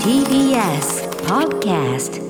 TBS Podcast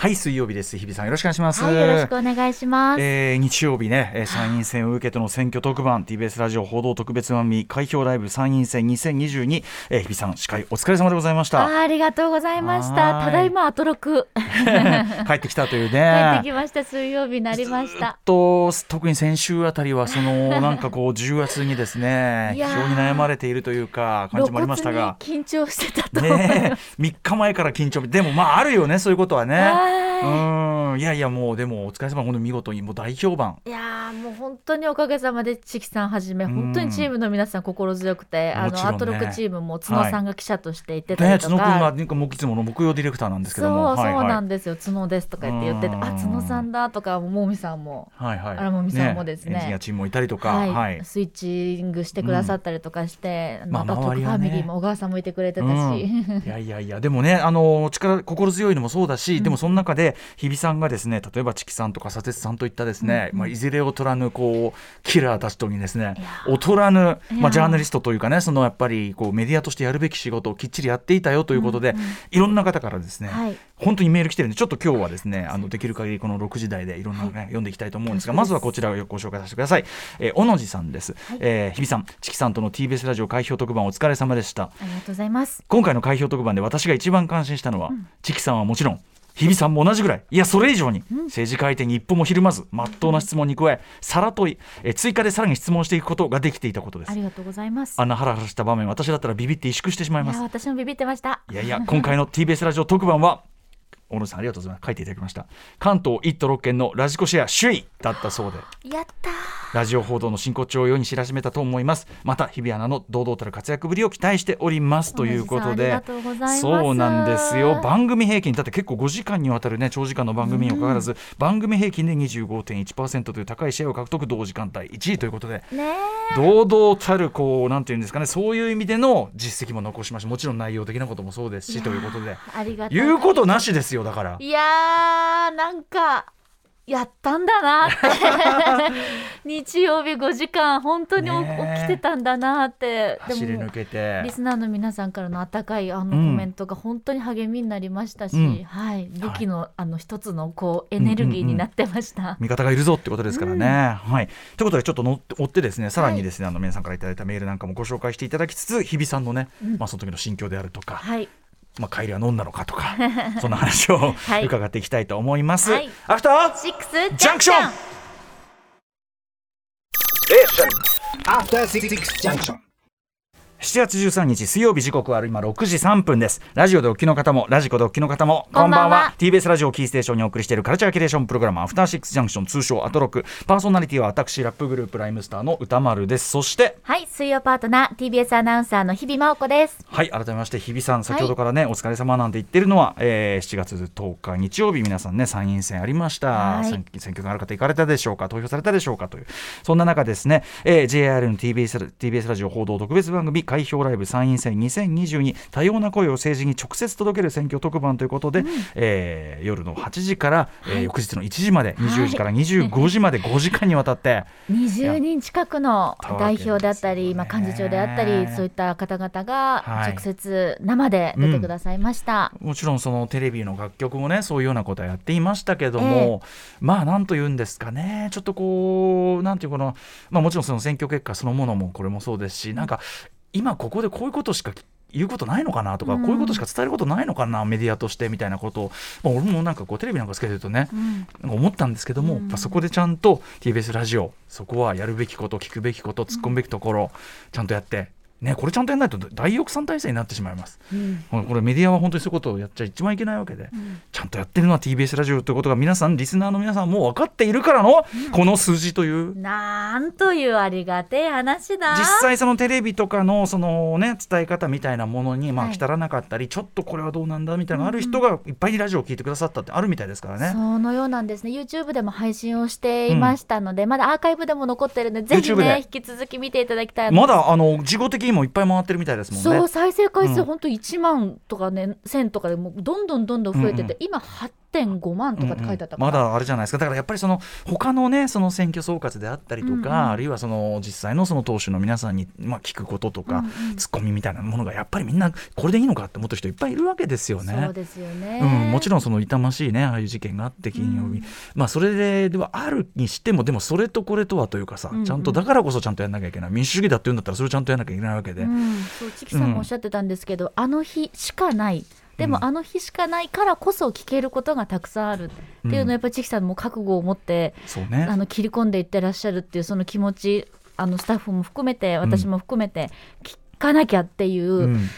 はい水曜日です。日比さんよろしくお願いします、はい、よろしくお願いします。えー日曜日ね、えー参院選を受けての選挙特番 TBS ラジオ報道特別番組開票ライブ参院選2022、えー、日比さん司会お疲れ様でございました。あーありがとうございました。ただいまアトロク。帰ってきたという 帰ねってきました。水曜日になりました。と特に先週あたりはその なんかこう重圧にですね非常に悩まれているというか感じもありましたが。緊張してたと。ねえ3日前から緊張。でもまああるよねそういうことはねはうん。いやいやもうでもお疲れ様。本当に見事にもう大評判。いやーもう本当におかげさまでチキさんはじめん本当にチームの皆さん心強くて、あもちろんね。のアトロクチームも角さんが記者として行ってたねりとか、角君がなんか木いつもの木曜ディレクターなんですけども。そうそうなんでですよ、角ですとか言って言っててうん。あ角さんだとかもみさんも。はいはい。荒もみさんもですね。エンジチームもいたりとか。はい。はい。スイッチングしてくださったりとかして、まあまた周りはね。ファミリーも小川さんもいてくれてたし、うん。いやいやいや。でもねあの力心強いのもそうだし、でもその中で日比さんがですね例えばチキさんとか佐哲さんといったですね、まあ、いずれ劣らぬこうキラーたちとにですね。劣らぬ、いまやあ、ジャーナリストというかねそのやっぱりこうメディアとしてやるべき仕事をきっちりやっていたよということで、いろんな方からですね、はい。本当にメール来てるんでちょっと今日はですねあのできる限りこの6時台でいろんなのね、読んでいきたいと思うんですがまずはこちらをご紹介させてください、えー、小野寺さんです、えー日比さんチキさんとの TBS ラジオ開票特番お疲れ様でした。ありがとうございます。今回の開票特番で私が一番感心したのは、チキさんはもちろん日比さんも同じぐらい。いやそれ以上に、政治家相手に一歩もひるまずまっとうな質問に加えさら問いえ追加でさらに質問していくことができていたことです。ありがとうございます。あんなハラハラした場面私だったらビビって萎縮してしまいいやます私もビビってました。いやいや今回の TBS ラジオ特番は小野さんありがとうございます。書いていただきました。関東1都6県のラジコシェア首位だったそうで。やったー。ラジオ報道の真骨頂を世に知らしめたと思います。また日比アナの堂々たる活躍ぶりを期待しております。ということでありがとうございます。そうなんですよ。番組平均だって結構5時間にわたるね長時間の番組にもかかわらず、番組平均で25.1%という高いシェアを獲得同時間帯1位ということでね堂々たるこうなんていうんですかねそういう意味での実績も残しました。もちろん内容的なこともそうですしということで。言うことなしですよだから。いやーなんかやったんだなって。日曜日5時間本当に起きてたんだなって。走り抜けて。リスナーの皆さんからの温かいあのコうん。メントが本当に励みになりましたし、うん。はい、武器の,、あの一つのこうエネルギーになってました。味方がいるぞってことですからね。はい、ということでちょっと乗って追ってですねさらにですね、あの皆さんからいただいたメールなんかもご紹介していただきつつ日比さんのね、まあ、その時の心境であるとか、はい、まあ、帰りは飲んだのかとか そんな話を、はい。伺っていきたいと思います。はい。アフターシックスジャンクション。After Six Junction. 7月13日水曜日時刻は今6時3分です。ラジオでお聞きの方もラジコでお聞きの方もこんばんは。TBS ラジオキーステーションにお送りしているカルチャーキュレーションプログラムアフターシックスジャンクション通称アトロクパーソナリティは私ラップグループライムスターの歌丸です。そしてはい、水曜パートナー TBS アナウンサーの日々真央子です。はい改めまして日比さん先ほどからね、お疲れ様なんて言ってるのは、えー7月10日日曜日皆さんね参院選ありました、はい。選選挙がある方行かれたでしょうか投票されたでしょうかという。そんな中ですね、えー JR の TBS, TBS ラジオ報道特別番組開票ライブ参院選2022多様な声を政治に直接届ける選挙特番ということで、えー夜の8時から、えー翌日の1時まで20時から25時まで 5時間にわたって、20人近くの代表であったり、まあ、幹事長であったりそういった方々がはい。直接生で出てくださいました。もちろんそのテレビの楽曲もねそういうようなことはやっていましたけども、まあなんと言うんですかね。ちょっとこうなんていうかな、まあ、もちろんその選挙結果そのものもこれもそうですしなんか今ここでこういうことしか言うことないのかなとか、うん。こういうことしか伝えることないのかなメディアとしてみたいなことを、まあ、俺もなんかこうテレビなんかつけてるとね、うん。思ったんですけども、やっぱそこでちゃんと TBS ラジオそこはやるべきこと聞くべきこと突っ込むべきところ、ちゃんとやって。ね、これちゃんとやらないと大翼三体制になってしまいます。うん。これメディアは本当にそういうことをやっちゃ一番いけないわけで、ちゃんとやってるのは TBS ラジオということが皆さんリスナーの皆さんもう分かっているからのこの。数字という、なんというありがてえ話だ。実際そのテレビとかのそのね伝え方みたいなものにまあはい。来たらなかったり、ちょっとこれはどうなんだみたいなのがある人がいっぱいラジオを聞いてくださったってあるみたいですからね。そのようなんですね。YouTube でも配信をしていましたので、まだアーカイブでも残ってるのでぜひね引き続き見ていただきたい。まだあの事後的にもいっぱい回ってるみたいですもんね。そう再生回数うん本当1万とかね1000とかでもうどんどんどんどん増えてて、うん今8.5万とかって書いてあったかな、まだあれじゃないですか。だからやっぱりその他のねその選挙総括であったりとか、うんうん。あるいはその実際のその党首の皆さんに、まあ、聞くこととか、うんうん。ツッコミみたいなものがやっぱりみんなこれでいいのかって思ってる人いっぱいいるわけですよね。そうですよね、うん、もちろんその痛ましいねああいう事件があって金曜日、うん。まあそれでではあるにしてもでもそれとこれとはというかさ、うんうん。ちゃんとだからこそちゃんとやんなきゃいけない。民主主義だって言うんだったらそれをちゃんとやんなきゃいけないわけで、うん、そうチキさんもおっしゃってたんですけど、あの日しかないでうん。もあの日しかないからこそ聞けることがたくさんある。っていうのをやっぱりチキさんも覚悟を持って、そうね。あの切り込んでいってらっしゃるっていうその気持ちあのスタッフも含めて私も含めて聞かなきゃっていう、うん。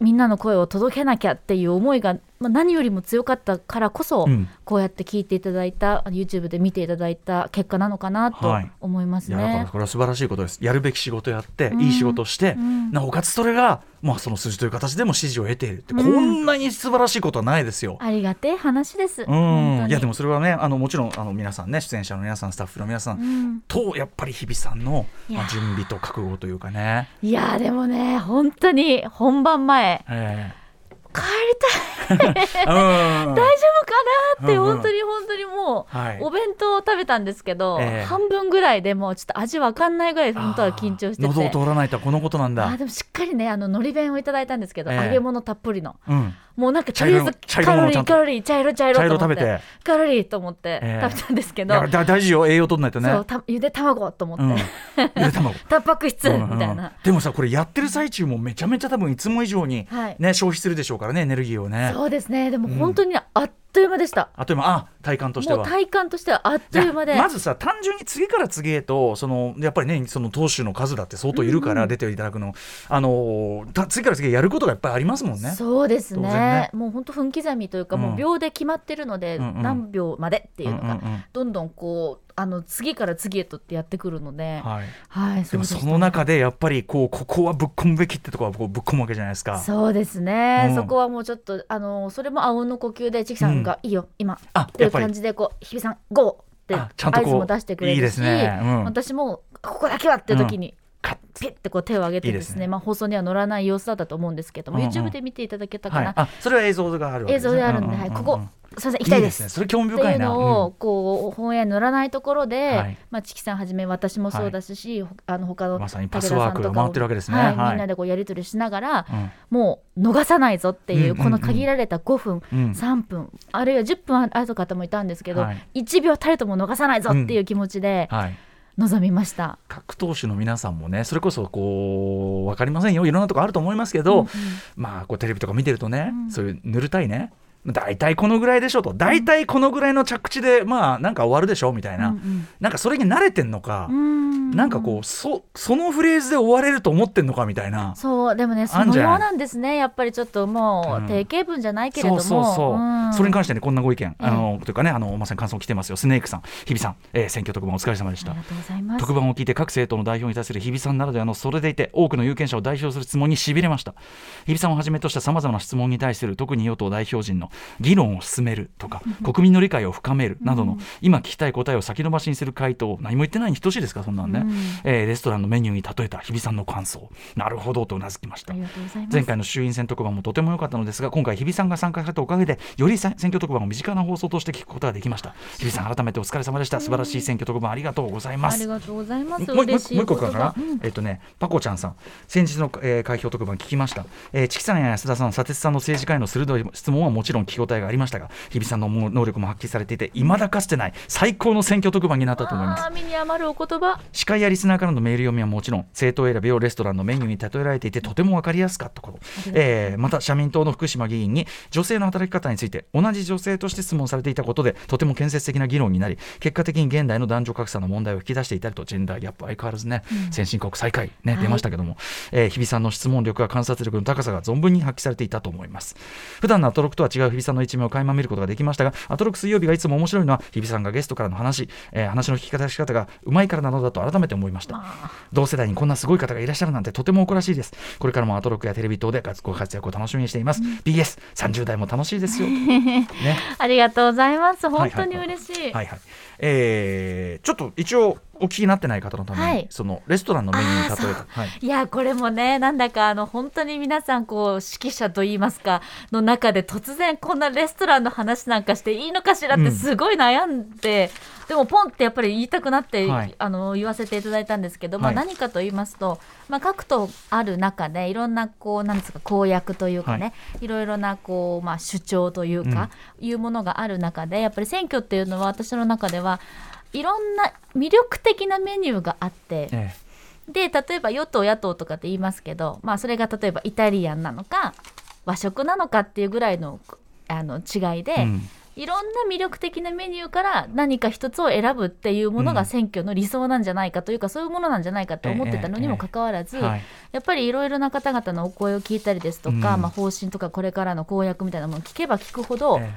みんなの声を届けなきゃっていう思いが、まあ、何よりも強かったからこそ、うん。こうやって聞いていただいた YouTube で見ていただいた結果なのかなとはい。思いますいやだからね。これは素晴らしいことです。やるべき仕事やって、うん。いい仕事をして、うん。なおかつそれが、まあ、その数字という形でも支持を得ているって、うん。こんなに素晴らしいことはないですよ。ありがてえ話です。うん、いやでも、もそれはねあのもちろんあの皆さんね出演者の皆さんスタッフの皆さん、うん。とやっぱり日比さんの、いや。まあ、準備と覚悟というかね、いやーでもね本当に本番前。え帰りたい。大丈夫かなって本当に本当にもう、はい。お弁当を食べたんですけど、ええ。半分ぐらいでもうちょっと味わかんないぐらい本当は緊張してて。喉を通らないとはこのことなんだ。あー。でもしっかりねあののり弁をいただいたんですけど、ええ。揚げ物たっぷりの。うん、もうなんかとりあえずカロリーカロリー茶色茶色茶色と思って。食べて。カロリーと思ってええ。食べたんですけど、いやだ大事よ栄養取らないとね。そうたゆで卵と思って、うん、ゆで卵。タンパク質みうんうんたいな、でもさこれやってる最中もめちゃめちゃ多分いつも以上に、はい。ね消費するでしょうからねエネルギーをね。そうですね。でも本当にあっという間でした、あと今あ体感としては。もう体感としてはあっという間で。まずさ単純に次から次へとそのやっぱりねその党首の数だって相当いるから出ていただくの、あの次から次へやることがやっぱりありますもんね。そうですね。ね。もう本当分刻みというか、うん。もう秒で決まってるので、うんうん。何秒までっていうのが、うんうんうん。どんどんこうあの次から次へとってやってくるので、はい、はい、でもその中でやっぱりこうここはぶっ込むべきってところはこうぶっ込むわけじゃないですか。そうですね、うん。そこはもうちょっとあのそれもあうんの呼吸でチキさんが、いいよ今あっていう感じでこう日比さんゴーって合図も出してくれるしね。うん。私もここだけはって時に、ピッてこう手を挙げてですねいいですね。まあ、放送には乗らない様子だったと思うんですけども、うんうん YouTube で見ていただけたかな、はい、あそれは映像があるわけ映像であるんで、はい、ここすいません行きたいですね。それ興味って深いうな。いのをうん。こう本営に乗らないところで、はい。まあ、チキさんはじめ私もそうだし、ほあの他のまさにパスワークがさんとかを回ってるわけですね。はいはい。みんなでこうやり取りしながら、うん。もう逃さないぞっていう、うんこの限られた5分、うん。3分あるいは10分ある方もいたんですけど、はい。1秒たりとも逃さないぞっていう気持ちではい臨みました。各党首の皆さんもねそれこそこう分かりませんよ。いろんなとこあると思いますけど、うんうん。まあこうテレビとか見てるとね、うん。そういう塗るたいね。大体このぐらいでしょと。大体このぐらいの着地でまあなんか終わるでしょみたいな、うん。なんかそれに慣れてんのか、うんなんかこうそそのフレーズで終われると思ってんのかみたいな。そうでもねそのようなんですね。やっぱりちょっともう定型文じゃないけれども、そうそうそう、ん。それに関してねこんなご意見、ええ。あのというかねあのまさに感想来てますよ。スネークさん。日比さん、えー選挙特番お疲れ様でした。ありがとうございます。特番を聞いて各政党の代表に対する日比さんならではのそれでいて多くの有権者を代表する質問にしびれました。日比さんをはじめとしたさまざまな質問に対する特に与党代表陣の議論を進めるとか国民の理解を深めるなどの、今聞きたい答えを先延ばしにする回答何も言ってないに等しいですかそんなんね、うん。えーレストランのメニューに例えた日比さんの感想。なるほどとうなずきました。前回の衆院選特番もとても良かったのですが今回日比さんが参加されたおかげでより選選挙特番を身近な放送として聞くことができました。日比さん改めてお疲れ様でした。素晴らしい選挙特番ありがとうございます。ありがとうございます。もう一個かな？うん。えっとね、パコちゃんさん、先日の、えー開票特番聞きました、えー、チキさんや安田さん、佐哲さんの政治家への鋭い質問はもちろん聞き応えがありましたが、日比さんの能力も発揮されていて、いまだかつてない最高の選挙特番になったと思います。身に余るお言葉。司会やリスナーからのメール読みはもちろん政党選びをレストランのメニューに例えられていてとても分かりやすかったこと、えーまた社民党の福島議員に女性の働き方について同じ女性として質問されていたことでとても建設的な議論になり結果的に現代の男女格差の問題を引き出していたりとジェンダーギャップ相変わらずね、先進国最下位、ねはい。出ましたけども、えー日比さんの質問力や観察力の高さが存分に発揮されていたと思います。普段のアトロクとは違う日比さんの一面を垣間見ることができましたがアトロク水曜日がいつも面白いのは日比さんがゲストからの話、えー話の聞き方や仕方がうまいからなのだと改めて思いました。同世代にこんなすごい方がいらっしゃるなんてとても誇らしいです。これからもアトロクやテレビ等でご活躍を楽しみにしています、BS30 代も楽しいですよ、ね。ありがとうございます。本当に嬉しい。はいはい。えーちょっと一応お聞きになってない方のために、はい。そのレストランのメニューに例えた、はい、いやこれもねなんだかあの本当に皆さんこう指揮者といいますかの中で突然こんなレストランの話なんかしていいのかしらってすごい悩んで、でもポンってやっぱり言いたくなって、はい。あの言わせていただいたんですけど、まあ、はい何かと言いますと、まあ、各党ある中でいろんなこうなんですか公約というかね、い、ろいろなこう、まあ、主張というか、いうものがある中でやっぱり選挙っていうのは私の中ではいろんな魅力的なメニューがあって。えで例えば与党野党とかって言いますけど、まあ、それが例えばイタリアンなのか和食なのかっていうぐらいのあの違いで、えうん。いろんな魅力的なメニューから何か一つを選ぶっていうものうん。が選挙の理想なんじゃないかというか、そういうものなんじゃないかと思ってたのにもかかわらず、はい。やっぱりいろいろな方々のお声を聞いたりですとか、うん。まあ、方針とかこれからの公約みたいなものを聞けば聞くほど、え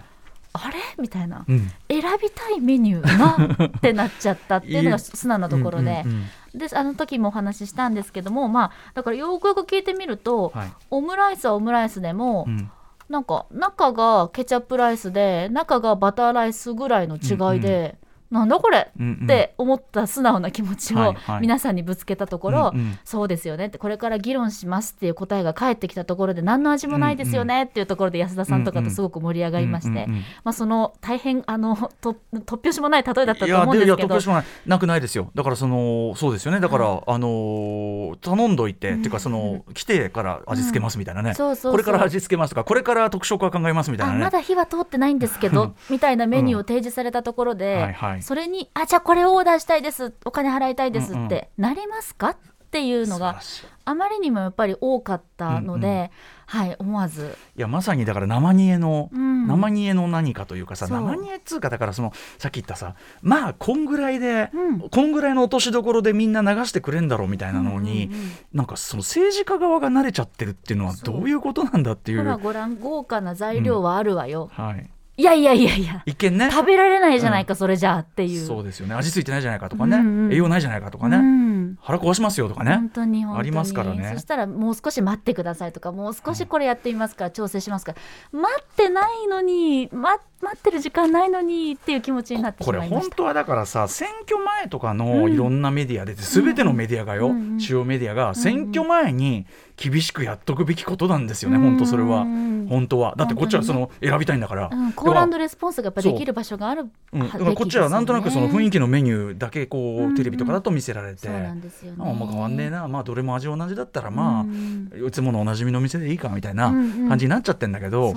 あれ？みたいな。えうん。選びたいメニューがってなっちゃったっていうのが 素直なところで。うんうんうんであの時もお話ししたんですけどもまあだからよくよく聞いてみると、はい。オムライスはオムライスでも、うん。なんか中がケチャップライスで中がバターライスぐらいの違いで、なんだこれ？うんうん。って思った素直な気持ちを皆さんにぶつけたところ、そうですよね。ってこれから議論しますっていう答えが返ってきたところで何の味もないですよねっていうところで安田さんとかとすごく盛り上がりまして、まあ、その大変あのと突拍子もない例えだったいと思うんですけど。いや突拍子もない。なくないですよ。だからそのそうですよね。だから、あのー頼んどいて、っていうかその来てから味付けますみたいなね、これから味付けますとかこれから特色は考えますみたいなね。あまだ火は通ってないんですけどみたいなメニューを提示されたところで、はいはいそれにあじゃあこれをオーダーしたいです。お金払いたいですってなりますかっていうのがあまりにもやっぱり多かったので、うんうはい思わず、いやまさにだから生煮えの、うん。生煮えの何かというかさ生煮えっつうかだからそのさっき言ったさまあこんぐらいで、うん。こんぐらいの落としどころでみんな流してくれんだろうみたいなのに、うんうんうん。なんかその政治家側が慣れちゃってるっていうのはどういうことなんだっていう。ほらご覧豪華な材料はあるわよ、はい、いやいやいやいや。一見ね。食べられないじゃないか、それじゃあっていう。そうですよね。味付いてないじゃないかとかね、うんうん栄養ないじゃないかとかね、うん。腹壊しますよとかね。本当にありますからね。そしたらもう少し待ってくださいとかもう少しこれやってみますから調整しますから。待ってないのに、ま、待ってる時間ないのにっていう気持ちになってしこれまいました。本当はだからさ選挙前とかのうん。いろんなメディアで全てのメディアがよ、うんうん主要メディアが選挙前に厳しくやっとくべきことなんですよね、うん。本当それは、うん本当は。だってこっちはその選びたいんだから、うん、コールレスポンスがやっぱできる場所があるうん、だからこっちはなんとなくその雰囲気のメニューだけこう、うんテレビとかだと見せられて、そうなんですよね。ああんま変わんねえな、まあ、どれも味同じだったらまあ、うん。いつものおなじみの店でいいかみたいなうんうん。感じになっちゃってんだけど、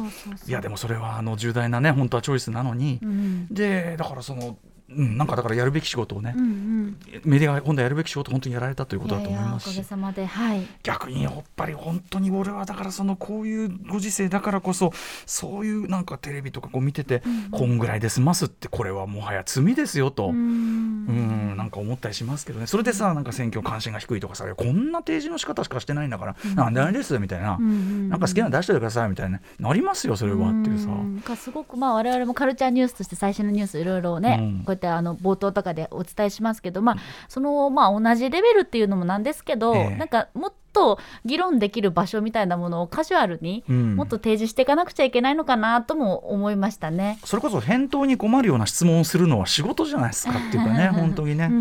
いやでもそれはあの重大なね本当はチョイスなのに、うん。でだからその、うん、なんかだからやるべき仕事をね、うんうん。メディアが今度はやるべき仕事を本当にやられたということだと思いますし。逆にやっぱり本当に俺はだからそのこういうご時世だからこそそういうなんかテレビとかこう見てて、こんぐらいで済ますってこれはもはや罪ですよと。ううんんなんか思ったりしますけどね。それでさなんか選挙関心が低いとかさこんな提示の仕方しかしてないんだから、なんであれですみたいな、んなんか好きなの出しててくださいみたいななりますよそれはっていうさ。んかすごくまあ我々もカルチャーニュースとして最新のニュースいろいろね、うん。こうやってあの冒頭とかでお伝えしますけどまあそのまあ同じレベルっていうのもなんですけど、ええ。なんかもっと議論できる場所みたいなものをカジュアルにうん。もっと提示していかなくちゃいけないのかなとも思いましたね。それこそ返答に困るような質問をするのは仕事じゃないですかっていうかね本当にね、うん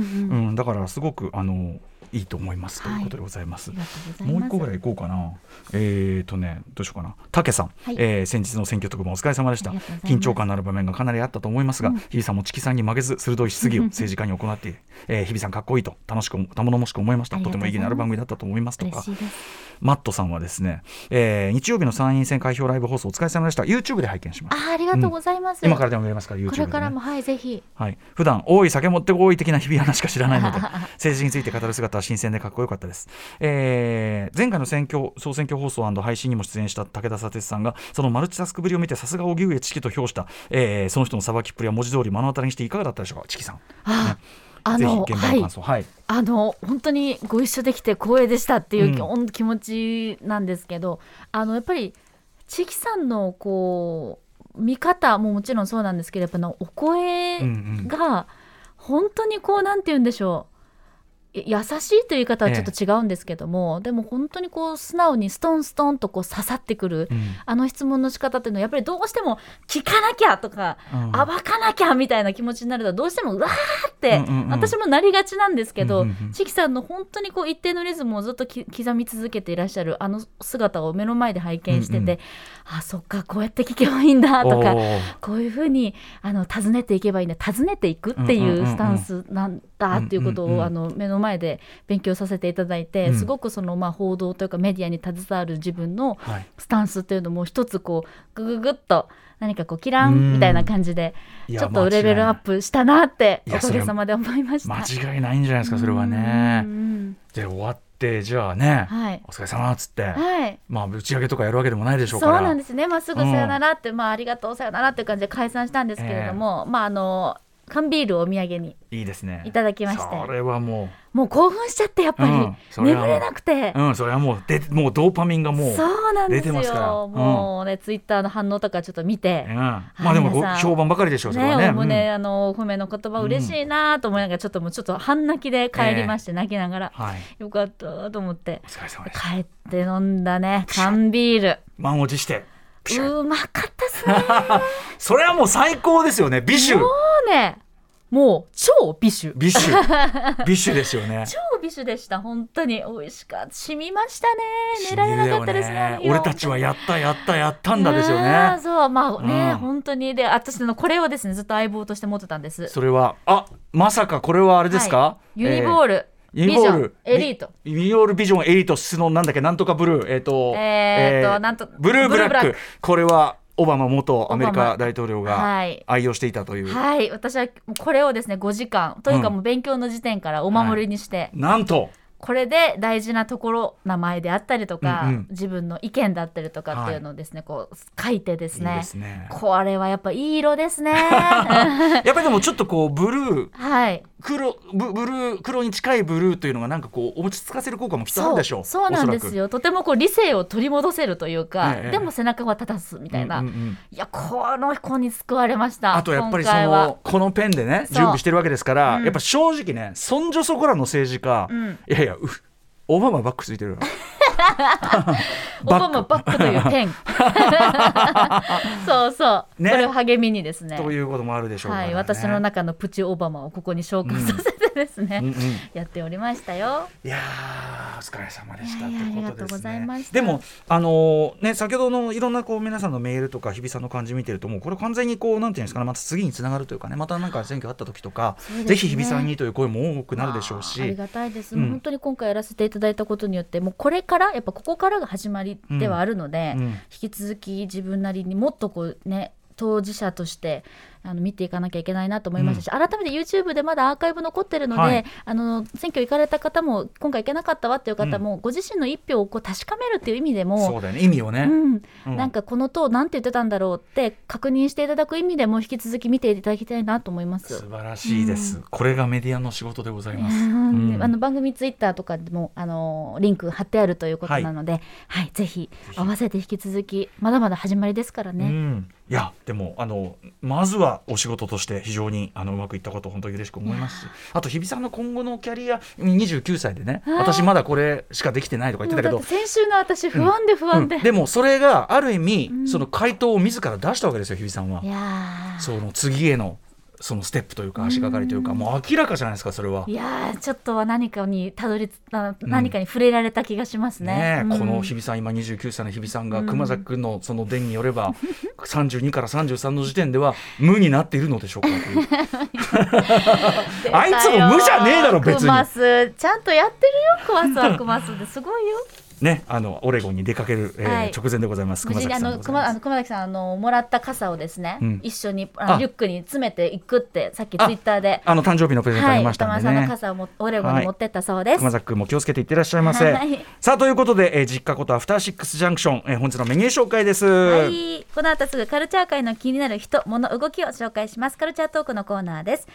うん。だからすごくあのいいと思いますということでございます。ありがとうございもう一個ぐらい行こうかな。えーとね、どうしようかな。たけさん、はいえー先日の選挙特番お疲れ様でした緊張感のある場面がかなりあったと思いますが、日比さんもチキさんに負けず鋭い質疑を政治家に行って、えー日比さんかっこいいと楽しく頼もしく思いました。とても意義のある番組だったと思いますとか。マットさんはですね、えー日曜日の参院選開票ライブ放送お疲れ様でした。YouTube で拝見しました。あありがとうございます。今からでも見れますから YouTube で、ね。これからもはいぜひ。はい、普段多い酒持ってこい的な日々話しか知らないので 政治について語る姿は新鮮でかっこよかったです、えー前回の選挙総選挙放送配信にも出演した武田砂鉄さんがそのマルチタスクぶりを見てさすが荻上チキと評した、えーその人のさばきっぷりは文字通り目の当たりにしていかがだったでしょうか？チキさん。ああのはい。はい、あの本当にご一緒できて光栄でしたっていう、気持ちなんですけどあのやっぱり千木さんのこう見方ももちろんそうなんですけどやっぱのお声が本当にこうなんて言うんでしょ優しいという言い方はちょっと違うんですけども、でも本当にこう素直にストンストンとこう刺さってくる、うん。あの質問の仕方っていうのはやっぱりどうしても聞かなきゃとか、うん暴かなきゃみたいな気持ちになるとどうしてもうわーって、うんうんうん。私もなりがちなんですけど、うんうんうん。チキさんの本当にこう一定のリズムをずっとき刻み続けていらっしゃるあの姿を目の前で拝見してて、うんうん。あそっかこうやって聞けばいいんだとかこういうふうにあの尋ねていけばいいんだ尋ねていくっていうスタンスなんだっていうことうんうんうんをあの目の前で勉強させていただいて、うん。すごくそのまあ報道というかメディアに携わる自分のはい。スタンスっていうのも一つこうグググッと何かこうキラうん。ンみたいな感じでちょっとレベルアップしたなっておかげさまで思いました。間違いないんじゃないですかそれはうねん。で終わってじゃあね、はい。お疲れ様っつって、はい。まあ打ち上げとかやるわけでもないでしょうそから。うなんですね、まあ、すぐさよならって、まあ、ありがとうさよならっていう感じで解散したんですけれども、まああの缶ビールをお土産にいいですね。いただきまして。それはももう興奮しちゃってやっぱり、うん眠れなくて。う、うんそれはもうでもうドーパミンがもうそうなんですよ。もうね、ツイッターの反応とかちょっと見て。うん、まあでも評判ばかりでしょうそれはね。ね、おもね、あのお褒めの言葉嬉しいなと思いながらちょっともうちょっと半泣きで帰りまして、泣きながら。はい。よかったと思って。お疲れ様です帰って飲んだね缶ビール。満を持してうまかったっすね。それはもう最高ですよねビシュもうねもう超美酒。ビシュビシュですよね。超美酒でした本当に。美味しかった。染みましたね。寝られなかったですね染みるよ。俺たちはやったやったやったんだですよね。そうまあね、うん。本当に。で私のこれをですねずっと相棒として持ってたんです。それはあまさかこれはあれですか、はい。ユニボール、えーユニボール。エリート。ビユニボールビジョンエリート質のなんだっけなんとかブルー。えっ、とえーとなんとブルーブラック。これはオバマ元アメリカ大統領がはい。愛用していたという、はい。私はこれをですね5時間。というかうん。もう勉強の時点からお守りにして、なんとこれで大事なところ名前であったりとか、うんうん。自分の意見だったりとかっていうのをですね、こう書いてですいいねね。これはやっぱいい色ですね。やっぱりでもちょっとこうブルーはい。黒ブブルー黒に近いブルーというのがなんかこう落ち着かせる効果もきっとあるそうでしょう。そうなんですよ。とてもこう理性を取り戻せるというか、ええ。でも背中は立たすみたいな、うんうんうん。いやこの子に救われましたあとやっぱりそのこのペンでね準備してるわけですから、うん。やっぱ正直ねそんじょそこらの政治家、うん。いやいやうオバマバックついてるよオバマバックというペン。そうそう、ね。これを励みにですね。ということもあるでしょうね。はい、私の中のプチオバマをここに紹介させてですね、うんうん。やっておりましたよ。いや疲れ様でしたということですね。でもあのーね先ほどのいろんなこう皆さんのメールとか日比さんの感じ見てるともうこれ完全にこうなんていうんですかねまた次につながるというかねまたなんか選挙あった時とか、ね。ぜひ日比さんにという声も多くなるでしょうありしがたいです、うん。本当に今回やらせていただいたことによってもうこれからやっぱここからが始まりではあるので、うん。引き続き自分なりにもっとこうね当事者としてあの見ていかなきゃいけないなと思いましたし、改めて YouTube でまだアーカイブ残ってるので、はい。あの選挙行かれた方も今回行けなかったわっていう方も、ご自身の一票をこう確かめるっていう意味でもそうだよね意味をね、うん。うん。なんかこの党なんて言ってたんだろうって確認していただく意味でも引き続き見ていただきたいなと思います。素晴らしいです、これがメディアの仕事でございます、うん。うんあの番組ツイッターとかでもあのリンク貼ってあるということなので、はい。ぜひ合わせて引き続きまだまだ始まりですからうね。ん、いやでもあのまずはお仕事として非常にあのうまくいったこと本当に嬉しく思いますしあと日比さんの今後のキャリア29歳でねはい私まだこれしかできてないとか言ってたけど先週の私不安で不安で、うん。でもそれがある意味、うん。その回答を自ら出したわけですよ日比さんは。その次へのそのステップというか足がかりというか、もう明らかじゃないですかそれは。いやーちょっとは何かにたどり何かに触れられた気がしますね。この日比さん今29歳の日比さんがうん。熊崎君のその伝によれば32から33の時点では無になっているのでしょうかあいつも無じゃねえだろ別に。クマスちゃんとやってるよクマスは。クマスですごいよ。ねあのオレゴンに出かける、えーはい。直前でございます。無事にあさんの熊あの熊崎さんあのもらった傘をですね、うん。一緒にあのあ。リュックに詰めていくってさっきツイッターで。あの誕生日のプレゼントあはいりました歌丸さんのんでね、傘をもオレゴンに持ってったそうです。熊崎君も気をつけていってらっしゃいませ、はい。さあということで、えー実家ことアフターシックスジャンクション、えー本日のメニュー紹介です、はい、この後すぐカルチャー界の気になる人、物、動きを紹介します。カルチャートークのコーナーです。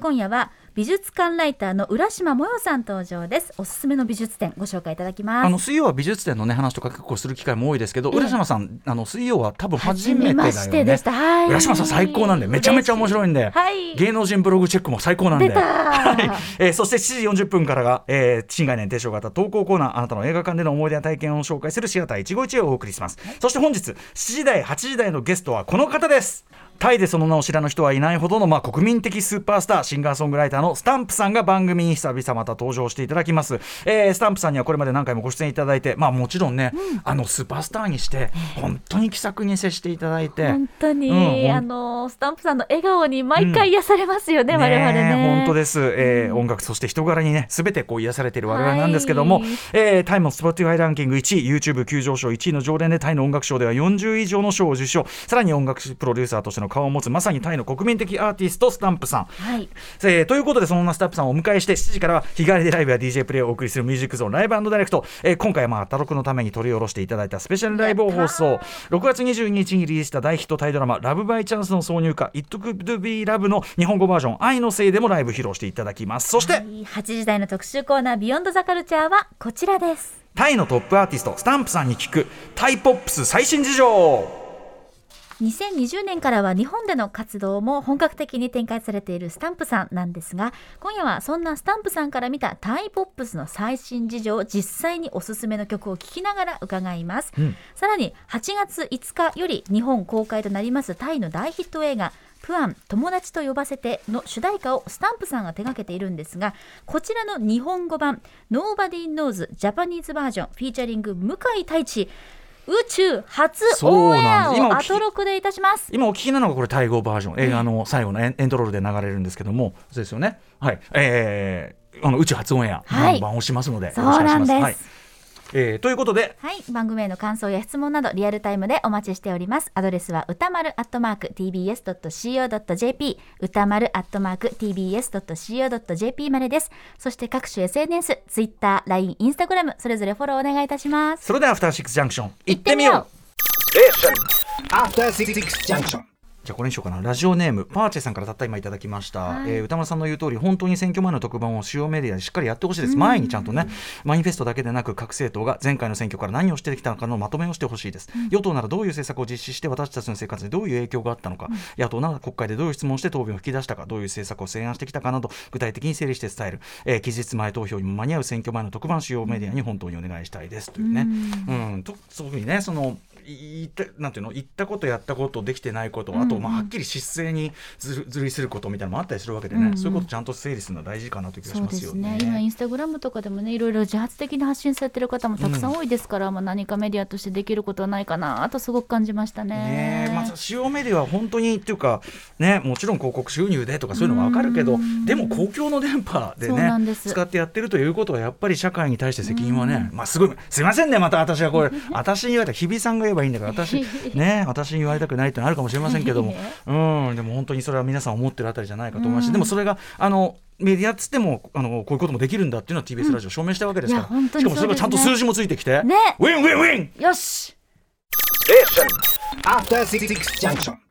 今夜は美術館ライターの浦島もよさん登場です。おすすめの美術展ご紹介いただきます。あの水曜は美術展のね話とか結構する機会も多いですけど、ええ浦島さんあの水曜は多分初めてだよ初めましてでねした。はい。浦島さん最高なんでめちゃめちゃ面白いんで、はい。芸能人ブログチェックも最高なんで。はい。えーそして7時40分からが、えー新概念提唱型投稿コーナーあなたの映画館での思い出や体験を紹介するシアター一期一会をお送りします、そして本日7時台8時台のゲストはこの方です。タイでその名を知らぬ人はいないほどの、まあ、国民的スーパースターシンガーソングライターのスタンプさんが番組に久々また登場していただきます、えースタンプさんにはこれまで何回もご出演いただいて、まあ、もちろんね、あのスーパースターにして本当に気さくに接していただいて。本当に、うんあのスタンプさんの笑顔に毎回癒されますよね、我々ね。本当です、えー音楽そして人柄にねすべてこう癒されている我々なんですけども、はい。えータイムの Spotify ランキング1位 YouTube 急上昇1位の常連でタイの音楽賞では40以上の賞を受賞。さらに音楽プロデューサーとしての顔を持つまさにタイの国民的アーティストスタンプさん。はい。えーということでそんなスタッフさんをお迎えして7時からは日帰りでライブや DJ プレイをお送りするミュージックゾーンライブダイレクト、えー今回はまあタロクのために取り下ろしていただいたスペシャルライブを放送。6月22日にリリースした大ヒットタイドラマ「ラブバイチャンス」の挿入歌「It Could Be Love」の日本語バージョン「愛のせい」でもライブ披露していただきます。そして、はい8時台の特集コーナー「 Beyond The Culture はこちらです。タイのトップアーティストスタンプさんに聞くタイポップス最新事情2020年からは日本での活動も本格的に展開されているスタンプさんなんですが今夜はそんなスタンプさんから見たタイポップスの最新事情を実際におすすめの曲を聴きながら伺います、ん。さらに8月5日より日本公開となりますタイの大ヒット映画プアン友達と呼ばせての主題歌をスタンプさんが手掛けているんですがこちらの日本語版 Nobody Knows Japanese バージョンフィーチャリング向井太一。宇宙初オンエアをアトロクでいたします。今お聞きなのがこれタイ語バージョン映画の最後のエンエンドロールで流れるんですけどもそうですよね。はい。えーあの宇宙初オンエア、はい。バンバン押しますのでそうなんです。はいえーということではい、番組への感想や質問などリアルタイムでお待ちしております。アドレスは歌丸アットマーク tbs.co.jp 歌丸アットマーク tbs.co.jp までです。そして各種 SNS、Twitter、LINE、Instagram それぞれフォローお願いいたします。それではアフターシックスジャンクション行っっててみよみようう Station. After Six Junction. じゃあこれにしようかな。ラジオネームパーチェさんからたった今いただきました、はい。えー歌丸さんの言う通り本当に選挙前の特番を主要メディアでしっかりやってほしいです。前にちゃんとねマニフェストだけでなく各政党が前回の選挙から何をしてきたのかのまとめをしてほしいです、与党ならどういう政策を実施して私たちの生活にどういう影響があったのか、野党なら国会でどういう質問をして答弁を引き出したかどういう政策を提案してきたかなど具体的に整理して伝える、えー期日前投票にも間に合う選挙前の特番主要メディアに本当にお願いしたいです。というね、うん。とそういうふうにねその言ったなんていうの？言ったことやったことできてないことあと、まあ、はっきり失勢にずるずるいすることみたいなのもあったりするわけでね、うんうん。そういうことちゃんと整理するのは大事かなという気がしそうますすね。ね。今インスタグラムとかでもねいろいろ自発的に発信されてる方もたくさん多いですから、まあ、何かメディアとしてできることはないかなとすごく感じましたね。ねえまず主要メディアは本当にっていうか、ね、もちろん広告収入でとかそういうのは分かるけどでも公共の電波でね使ってやってるということはやっぱり社会に対して責任はね、まあ、すごいすいませんねまた私がこれ 私に言われた日比さんが言えばいいんだから私, ね、私に言われたくないってのあるかもしれませんけども、うん、でも本当にそれは皆さん思ってるあたりじゃないかと思います。し、でもそれがあのメディアっつってもあのこういうこともできるんだっていうのは TBS ラジオ証明したわけですから、いや本当にしかもそれがちゃんと数字もついてきて、ね。ウィンウィンウィンよし Station. After Six Junction.